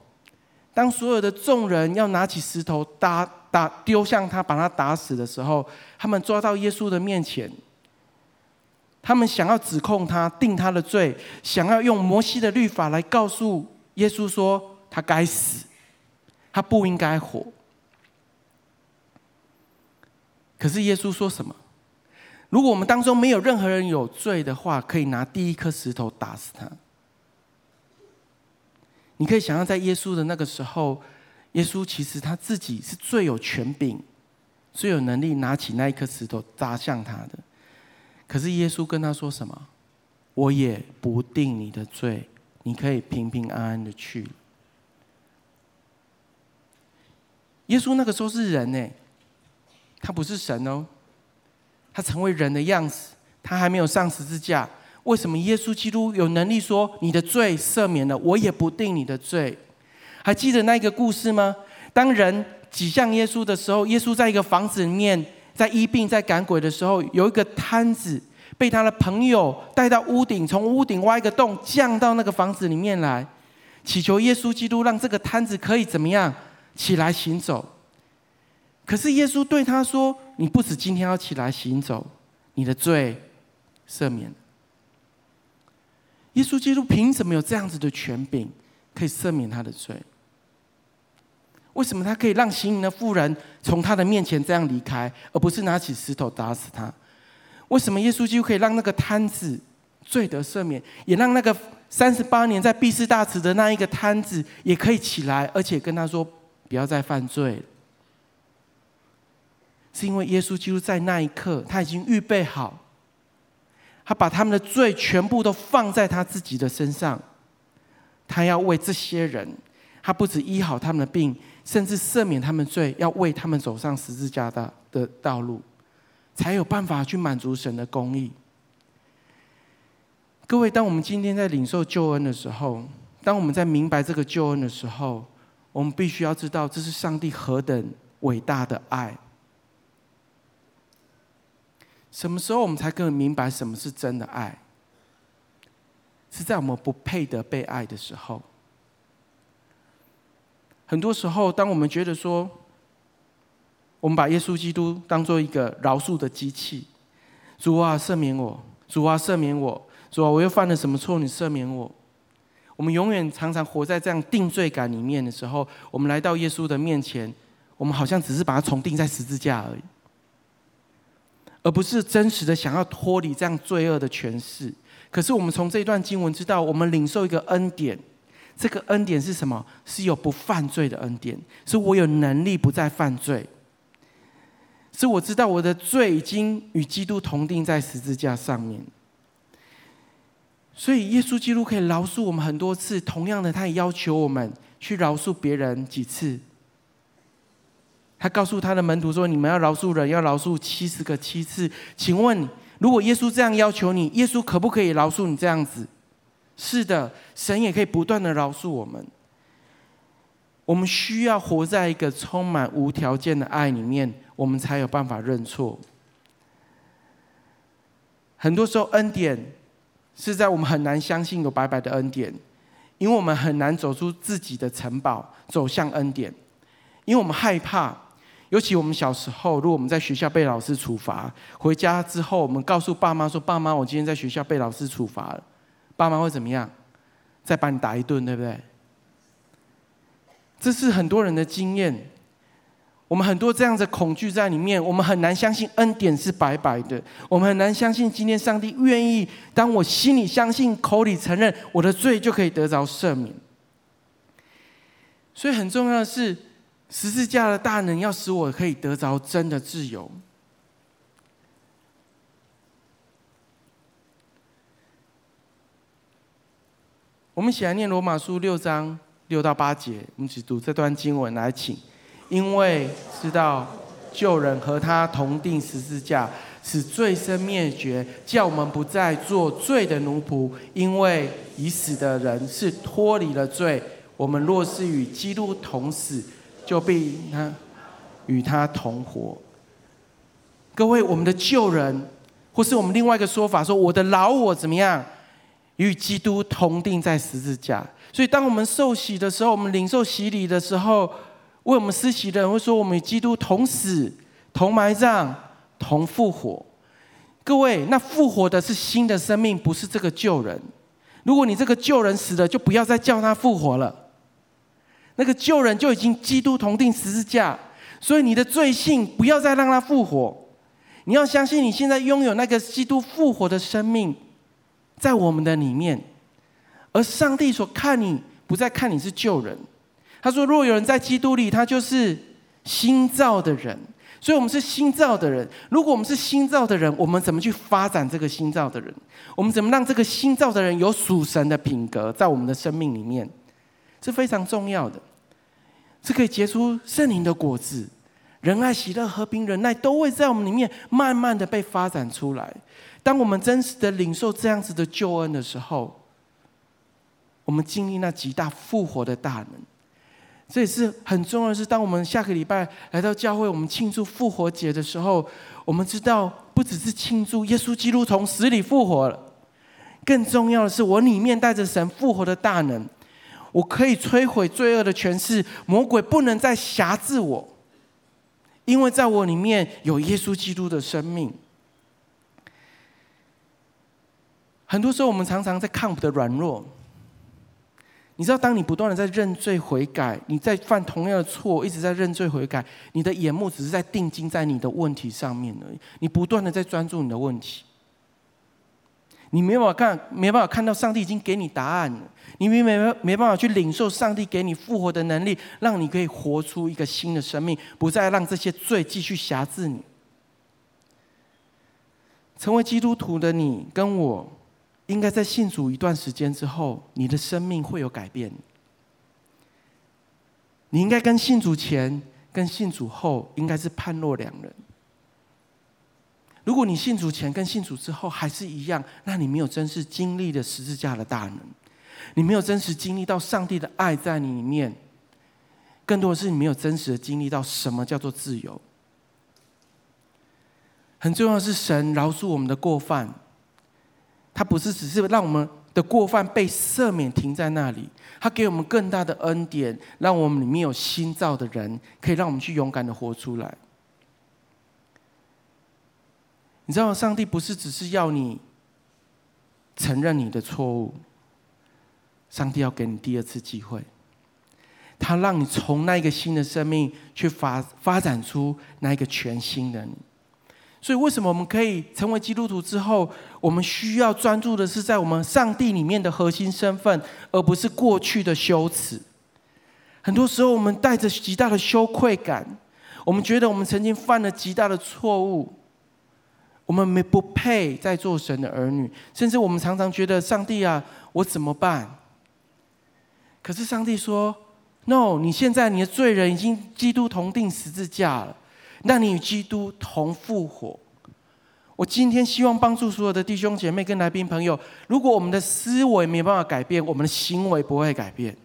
当所有的众人要拿起石头打打丢向他，把他打死的时候，他们抓到耶稣的面前，他们想要指控他，定他的罪，想要用摩西的律法来告诉耶稣说他该死，他不应该活。可是耶稣说什么？如果我们当中没有任何人有罪的话，可以拿第一颗石头打死他。你可以想象，在耶稣的那个时候，耶稣其实他自己是最有权柄、最有能力拿起那一颗石头砸向他的。可是耶稣跟他说什么？我也不定你的罪，你可以平平安安的去。耶稣那个时候是人呢。他不是神哦，他成为人的样子，他还没有上十字架。为什么耶稣基督有能力说：“你的罪赦免了，我也不定你的罪？”还记得那个故事吗？当人挤向耶稣的时候，耶稣在一个房子里面，在医病、在赶鬼的时候，有一个瘫子被他的朋友带到屋顶，从屋顶挖一个洞，降到那个房子里面来，祈求耶稣基督让这个瘫子可以怎么样起来行走。可是耶稣对他说：“你不止今天要起来行走，你的罪赦免。”耶稣基督凭什么有这样子的权柄，可以赦免他的罪？为什么他可以让行淫的妇人从他的面前这样离开，而不是拿起石头打死他？为什么耶稣基督可以让那个瘫子罪得赦免，也让那个三十八年在毕士大池的那一个瘫子也可以起来，而且跟他说：“不要再犯罪。”是因为耶稣基督在那一刻，他已经预备好，他把他们的罪全部都放在他自己的身上，他要为这些人，他不止医好他们的病，甚至赦免他们罪，要为他们走上十字架的的道路，才有办法去满足神的公义。各位，当我们今天在领受救恩的时候，当我们在明白这个救恩的时候，我们必须要知道，这是上帝何等伟大的爱。什么时候我们才更明白什么是真的爱？是在我们不配得被爱的时候。很多时候，当我们觉得说，我们把耶稣基督当做一个饶恕的机器，主啊，赦免我，主啊，赦免我，主啊，我又犯了什么错？你赦免我。我们永远常常活在这样定罪感里面的时候，我们来到耶稣的面前，我们好像只是把它重定在十字架而已，而不是真实的想要脱离这样罪恶的权势。可是我们从这一段经文知道，我们领受一个恩典，这个恩典是什么？是有不犯罪的恩典，是我有能力不再犯罪，是我知道我的罪已经与基督同钉在十字架上面。所以，耶稣基督可以饶恕我们很多次。同样的，他也要求我们去饶恕别人几次。他告诉他的门徒说：“你们要饶恕人，要饶恕七十个七次。”请问，如果耶稣这样要求你，耶稣可不可以饶恕你这样子？是的，神也可以不断的饶恕我们。我们需要活在一个充满无条件的爱里面，我们才有办法认错。很多时候，恩典。是在我们很难相信有白白的恩典，因为我们很难走出自己的城堡，走向恩典，因为我们害怕。尤其我们小时候，如果我们在学校被老师处罚，回家之后，我们告诉爸妈说：“爸妈，我今天在学校被老师处罚了。”爸妈会怎么样？再把你打一顿，对不对？这是很多人的经验。我们很多这样的恐惧在里面，我们很难相信恩典是白白的。我们很难相信今天上帝愿意，当我心里相信、口里承认我的罪，就可以得着赦免。所以很重要的是，十字架的大能要使我可以得着真的自由。我们一起来念罗马书六章六到八节，我们一起读这段经文来，请。因为知道旧人和他同钉十字架，使罪身灭绝，叫我们不再做罪的奴仆。因为已死的人是脱离了罪。我们若是与基督同死，就必他与他同活。各位，我们的旧人，或是我们另外一个说法说，我的老我怎么样，与基督同钉在十字架。所以，当我们受洗的时候，我们领受洗礼的时候。为我们施洗的人会说：“我们与基督同死、同埋葬、同复活。”各位，那复活的是新的生命，不是这个旧人。如果你这个旧人死了，就不要再叫他复活了。那个旧人就已经基督同钉十字架，所以你的罪性不要再让他复活。你要相信，你现在拥有那个基督复活的生命，在我们的里面。而上帝所看你，不再看你是旧人。他说：“若有人在基督里，他就是新造的人。所以，我们是新造的人。如果我们是新造的人，我们怎么去发展这个新造的人？我们怎么让这个新造的人有属神的品格在我们的生命里面？是非常重要的，是可以结出圣灵的果子，仁爱、喜乐、和平、忍耐，都会在我们里面慢慢的被发展出来。当我们真实的领受这样子的救恩的时候，我们经历那极大复活的大能。”这也是很重要的是，当我们下个礼拜来到教会，我们庆祝复活节的时候，我们知道不只是庆祝耶稣基督从死里复活了，更重要的是，我里面带着神复活的大能，我可以摧毁罪恶的权势，魔鬼不能再辖制我，因为在我里面有耶稣基督的生命。很多时候，我们常常在看我们的软弱。你知道，当你不断的在认罪悔改，你在犯同样的错，一直在认罪悔改，你的眼目只是在定睛在你的问题上面而已。你不断的在专注你的问题，你没办法看，没办法看到上帝已经给你答案了。你没没没办法去领受上帝给你复活的能力，让你可以活出一个新的生命，不再让这些罪继续辖制你。成为基督徒的你跟我。应该在信主一段时间之后，你的生命会有改变。你应该跟信主前、跟信主后应该是判若两人。如果你信主前跟信主之后还是一样，那你没有真实经历的十字架的大能，你没有真实经历到上帝的爱在你里面。更多的是你没有真实的经历到什么叫做自由。很重要的是，神饶恕我们的过犯。他不是只是让我们的过犯被赦免，停在那里。他给我们更大的恩典，让我们里面有新造的人，可以让我们去勇敢的活出来。你知道，上帝不是只是要你承认你的错误，上帝要给你第二次机会，他让你从那一个新的生命去发发展出那一个全新的你。所以，为什么我们可以成为基督徒之后，我们需要专注的是在我们上帝里面的核心身份，而不是过去的羞耻。很多时候，我们带着极大的羞愧感，我们觉得我们曾经犯了极大的错误，我们没不配再做神的儿女，甚至我们常常觉得上帝啊，我怎么办？可是上帝说：“No，你现在你的罪人已经基督同钉十字架了。”让你与基督同复活。我今天希望帮助所有的弟兄姐妹跟来宾朋友，如果我们的思维没办法改变，我们的行为不会改变。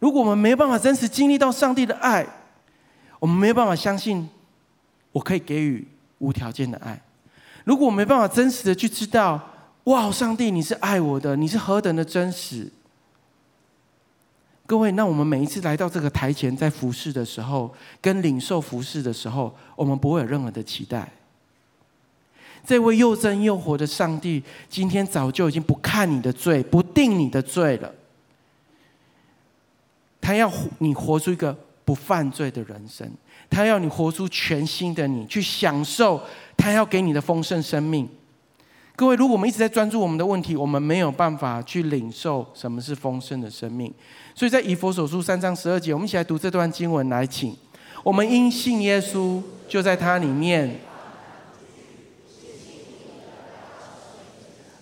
如果我们没办法真实经历到上帝的爱，我们没有办法相信我可以给予无条件的爱。如果我没办法真实的去知道，哇，上帝你是爱我的，你是何等的真实。各位，那我们每一次来到这个台前，在服侍的时候，跟领受服侍的时候，我们不会有任何的期待。这位又真又活的上帝，今天早就已经不看你的罪，不定你的罪了。他要你活出一个不犯罪的人生，他要你活出全新的你，去享受他要给你的丰盛生命。各位，如果我们一直在专注我们的问题，我们没有办法去领受什么是丰盛的生命。所以在以弗所书三章十二节，我们一起来读这段经文来，请我们因信耶稣，就在他里面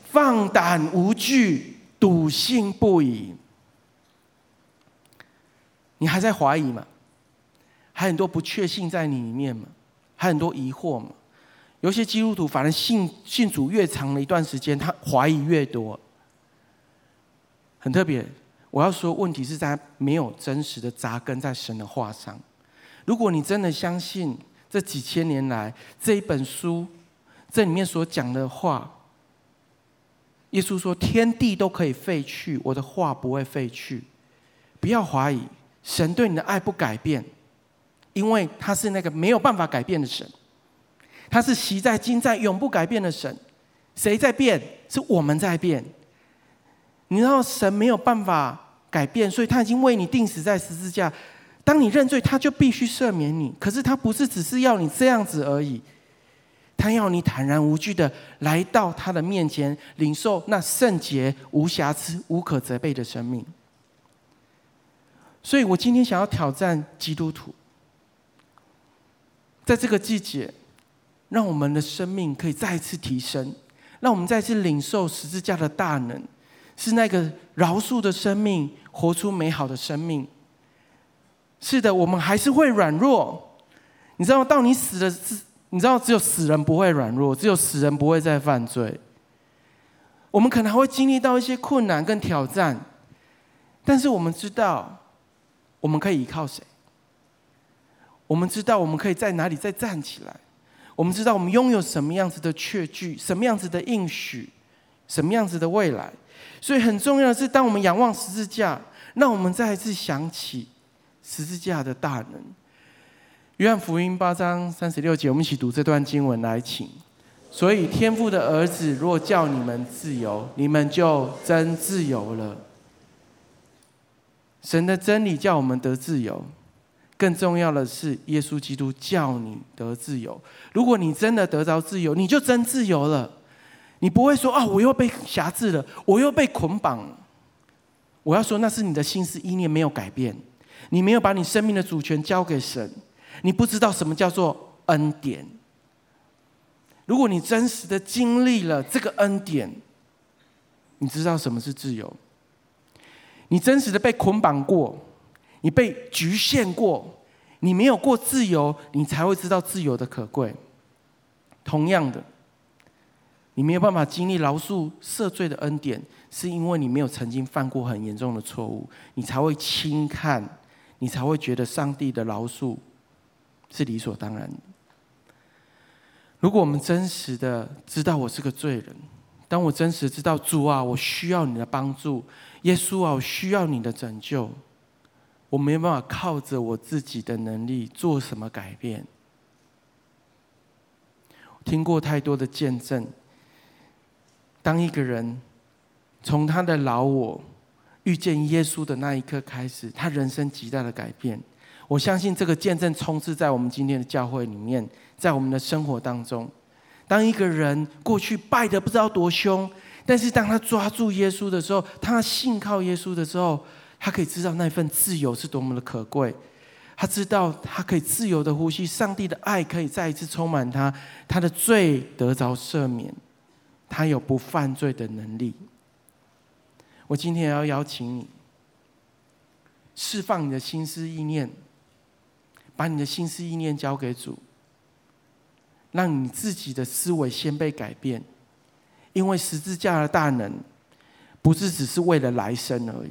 放胆无惧，笃信不疑。你还在怀疑吗？还很多不确信在你里面吗？还很多疑惑吗？有些基督徒，反而信信主越长的一段时间，他怀疑越多。很特别，我要说，问题是在没有真实的扎根在神的话上。如果你真的相信这几千年来这一本书这里面所讲的话，耶稣说：“天地都可以废去，我的话不会废去。”不要怀疑，神对你的爱不改变，因为他是那个没有办法改变的神。他是昔在、今在、永不改变的神，谁在变？是我们在变。你知道神没有办法改变，所以他已经为你钉死在十字架。当你认罪，他就必须赦免你。可是他不是只是要你这样子而已，他要你坦然无惧的来到他的面前，领受那圣洁、无瑕疵、无可责备的生命。所以我今天想要挑战基督徒，在这个季节。让我们的生命可以再次提升，让我们再次领受十字架的大能，是那个饶恕的生命，活出美好的生命。是的，我们还是会软弱。你知道，到你死的，你知道，只有死人不会软弱，只有死人不会再犯罪。我们可能还会经历到一些困难跟挑战，但是我们知道，我们可以依靠谁？我们知道，我们可以在哪里再站起来？我们知道我们拥有什么样子的确据，什么样子的应许，什么样子的未来。所以很重要的是，当我们仰望十字架，让我们再一次想起十字架的大能。约翰福音八章三十六节，我们一起读这段经文来，请。所以天父的儿子若叫你们自由，你们就真自由了。神的真理叫我们得自由。更重要的是，耶稣基督叫你得自由。如果你真的得着自由，你就真自由了。你不会说：“啊，我又被辖制了，我又被捆绑。”我要说，那是你的心思意念没有改变，你没有把你生命的主权交给神，你不知道什么叫做恩典。如果你真实的经历了这个恩典，你知道什么是自由。你真实的被捆绑过。你被局限过，你没有过自由，你才会知道自由的可贵。同样的，你没有办法经历饶恕赦罪的恩典，是因为你没有曾经犯过很严重的错误，你才会轻看，你才会觉得上帝的饶恕是理所当然的。如果我们真实的知道我是个罪人，当我真实知道主啊，我需要你的帮助，耶稣啊，我需要你的拯救，我没办法靠着我自己的能力做什么改变。听过太多的见证，当一个人从他的老我遇见耶稣的那一刻开始，他人生极大的改变。我相信这个见证充斥在我们今天的教会里面，在我们的生活当中。当一个人过去败得不知道多凶，但是当他抓住耶稣的时候，他信靠耶稣的时候，他可以知道那份自由是多么的可贵。他知道他可以自由的呼吸，上帝的爱可以再一次充满他，他的罪得着赦免，他有不犯罪的能力。我今天要邀请你，释放你的心思意念，把你的心思意念交给主。让你自己的思维先被改变，因为十字架的大能，不是只是为了来生而已。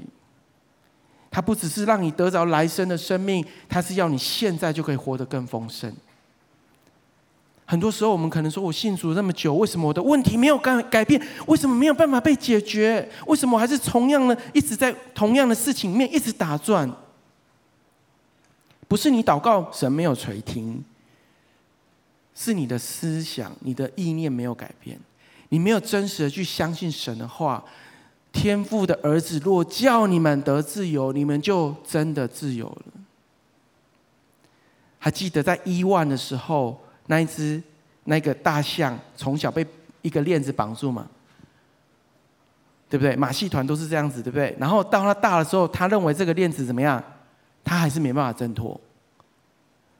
它不只是让你得着来生的生命，它是要你现在就可以活得更丰盛。很多时候，我们可能说：“我信主那么久，为什么我的问题没有改改变？为什么没有办法被解决？为什么我还是同样的一直在同样的事情里面一直打转？”不是你祷告神没有垂听。是你的思想、你的意念没有改变，你没有真实的去相信神的话。天父的儿子若叫你们得自由，你们就真的自由了。还记得在伊万的时候，那一只那个大象从小被一个链子绑住嘛？对不对？马戏团都是这样子，对不对？然后到他大的时候，他认为这个链子怎么样？他还是没办法挣脱，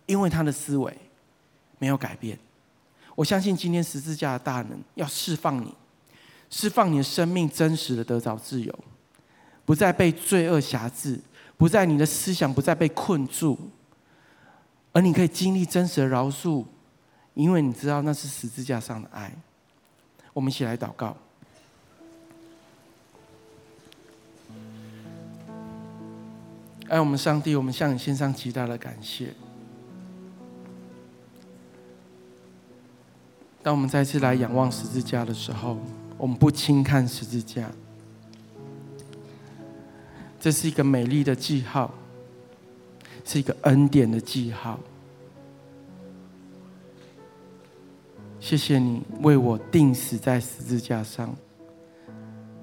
因为他的思维。没有改变，我相信今天十字架的大能要释放你，释放你的生命，真实的得着自由，不再被罪恶辖制，不再你的思想不再被困住，而你可以经历真实的饶恕，因为你知道那是十字架上的爱。我们一起来祷告，爱我们上帝，我们向你献上极大的感谢。当我们再次来仰望十字架的时候，我们不轻看十字架。这是一个美丽的记号，是一个恩典的记号。谢谢你为我钉死在十字架上，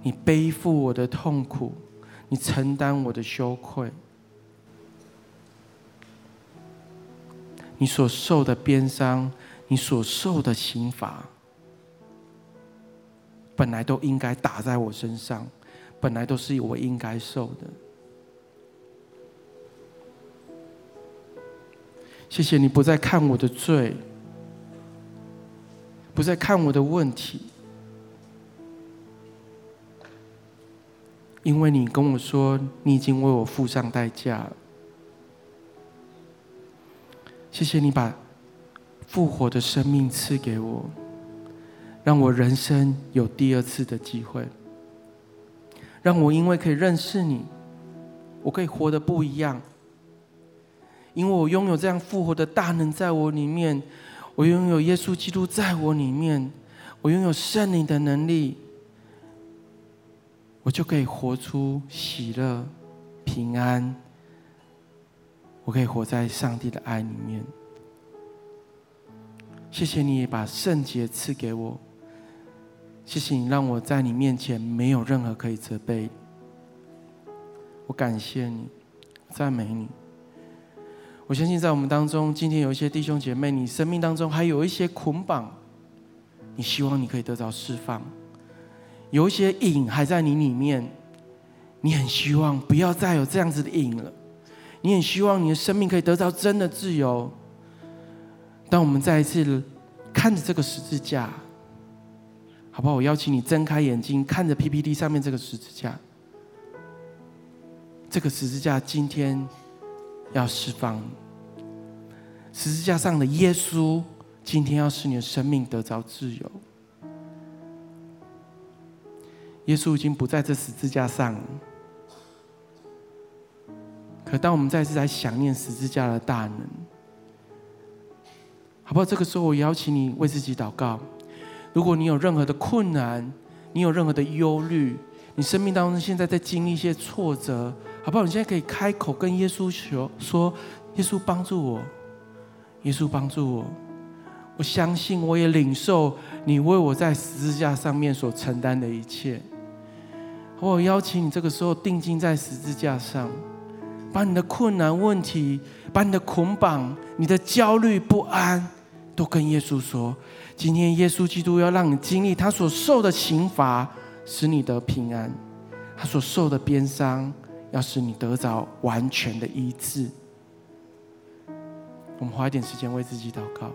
你背负我的痛苦，你承担我的羞愧，你所受的鞭伤。你所受的刑罚，本来都应该打在我身上，本来都是我应该受的。谢谢你不再看我的罪，不再看我的问题，因为你跟我说，你已经为我付上代价。谢谢你把。复活的生命赐给我，让我人生有第二次的机会，让我因为可以认识你，我可以活得不一样。因为我拥有这样复活的大能在我里面，我拥有耶稣基督在我里面，我拥有圣灵的能力，我就可以活出喜乐、平安。我可以活在上帝的爱里面。谢谢你把圣洁赐给我，谢谢你让我在你面前没有任何可以责备。我感谢你，赞美你。我相信在我们当中，今天有一些弟兄姐妹，你生命当中还有一些捆绑，你希望你可以得到释放，有一些瘾还在你里面，你很希望不要再有这样子的瘾了，你很希望你的生命可以得到真的自由。当我们再一次看着这个十字架，好不好？我邀请你睁开眼睛，看着 PPT 上面这个十字架。这个十字架今天要释放，十字架上的耶稣今天要使你的生命得着自由。耶稣已经不在这十字架上了，可当我们再次来想念十字架的大能。好不好？这个时候，我邀请你为自己祷告。如果你有任何的困难，你有任何的忧虑，你生命当中现在在经历一些挫折，好不好？你现在可以开口跟耶稣求，说：“耶稣帮助我，耶稣帮助我。我相信，我也领受你为我在十字架上面所承担的一切。我邀请你这个时候定睛在十字架上，把你的困难问题、把你的捆绑、你的焦虑不安，都跟耶稣说。今天耶稣基督要让你经历他所受的刑罚，使你得平安；他所受的鞭伤，要使你得着完全的医治。我们花一点时间为自己祷告。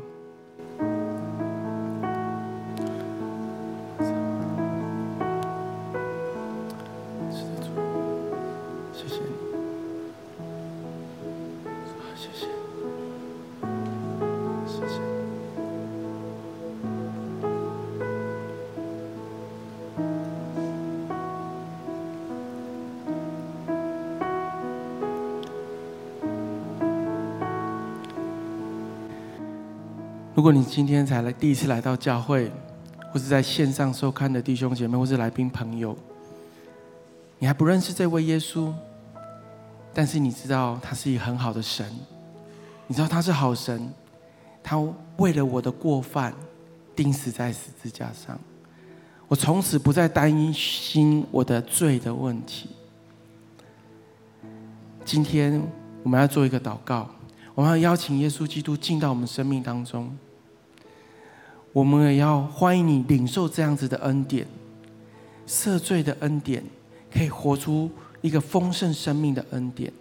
如果你今天才来第一次来到教会，或是在线上收看的弟兄姐妹，或是来宾朋友，你还不认识这位耶稣，但是你知道他是一个很好的神，你知道他是好神，他为了我的过犯钉死在十字架上，我从此不再担心我的罪的问题。今天我们要做一个祷告，我们要邀请耶稣基督进到我们生命当中。我们也要欢迎你领受这样子的恩典，赦罪的恩典，可以活出一个丰盛生命的恩典。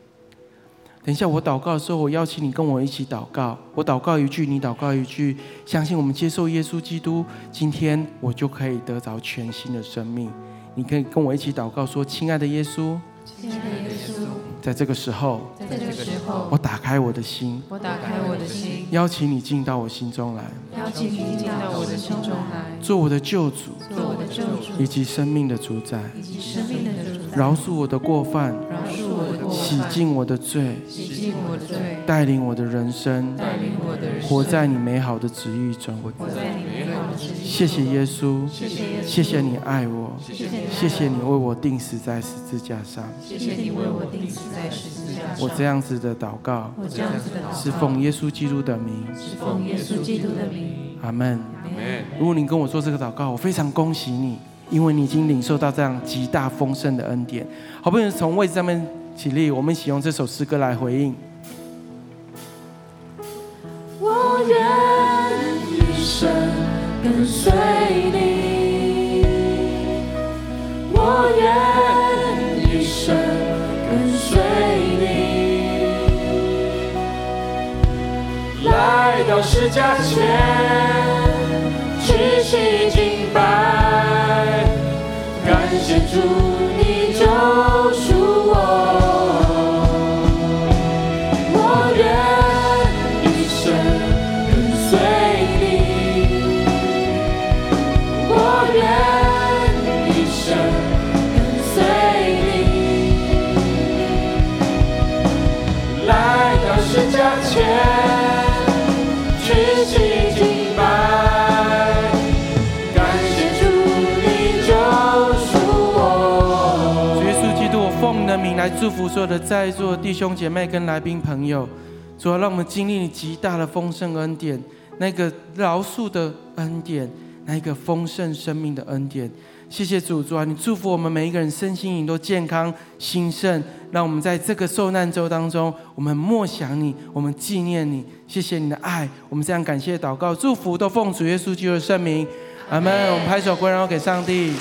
等一下我祷告的时候，我邀请你跟我一起祷告。我祷告一句，你祷告一句，相信我们接受耶稣基督，今天我就可以得着全新的生命。你可以跟我一起祷告说：“亲爱的耶稣。”亲爱的耶稣，在这个时候，在这个时候，我打开我的心，我打开我的心，邀请你进到我心中来，邀请你进到我的心中来，做我的救主，做我的救主，以及生命的主宰，以及生命的主宰，饶恕我的过犯，饶恕我的过犯，洗净我的罪，洗净我的罪，带领我的人生，带领我的人生，活在你美好的旨意中，活在。谢谢耶稣，谢谢你爱我，谢谢你为我定死在十字架上。谢谢你为我定死在十字架上。我这样子的祷告，我这样子的祷告，是奉耶稣基督的名，是奉耶稣基督的名。阿门。如果你跟我做这个祷告，我非常恭喜你，因为你已经领受到这样极大丰盛的恩典。好不容易从位置上面起立，我们一起用这首诗歌来回应。我愿一生跟随你，我愿一生跟随你，来到世家前，屈膝敬拜，感谢主，你就祝福所有的在座弟兄姐妹跟来宾朋友，主要让我们经历你极大的丰盛恩典，那个饶恕的恩典，那个丰盛生命的恩典。谢谢主，主啊，你祝福我们每一个人身心灵都健康兴盛，让我们在这个受难周当中，我们默想你，我们纪念你。谢谢你的爱，我们这样感谢祷告，祝福都奉主耶稣基督的圣名，阿门。我们拍手归荣耀给上帝。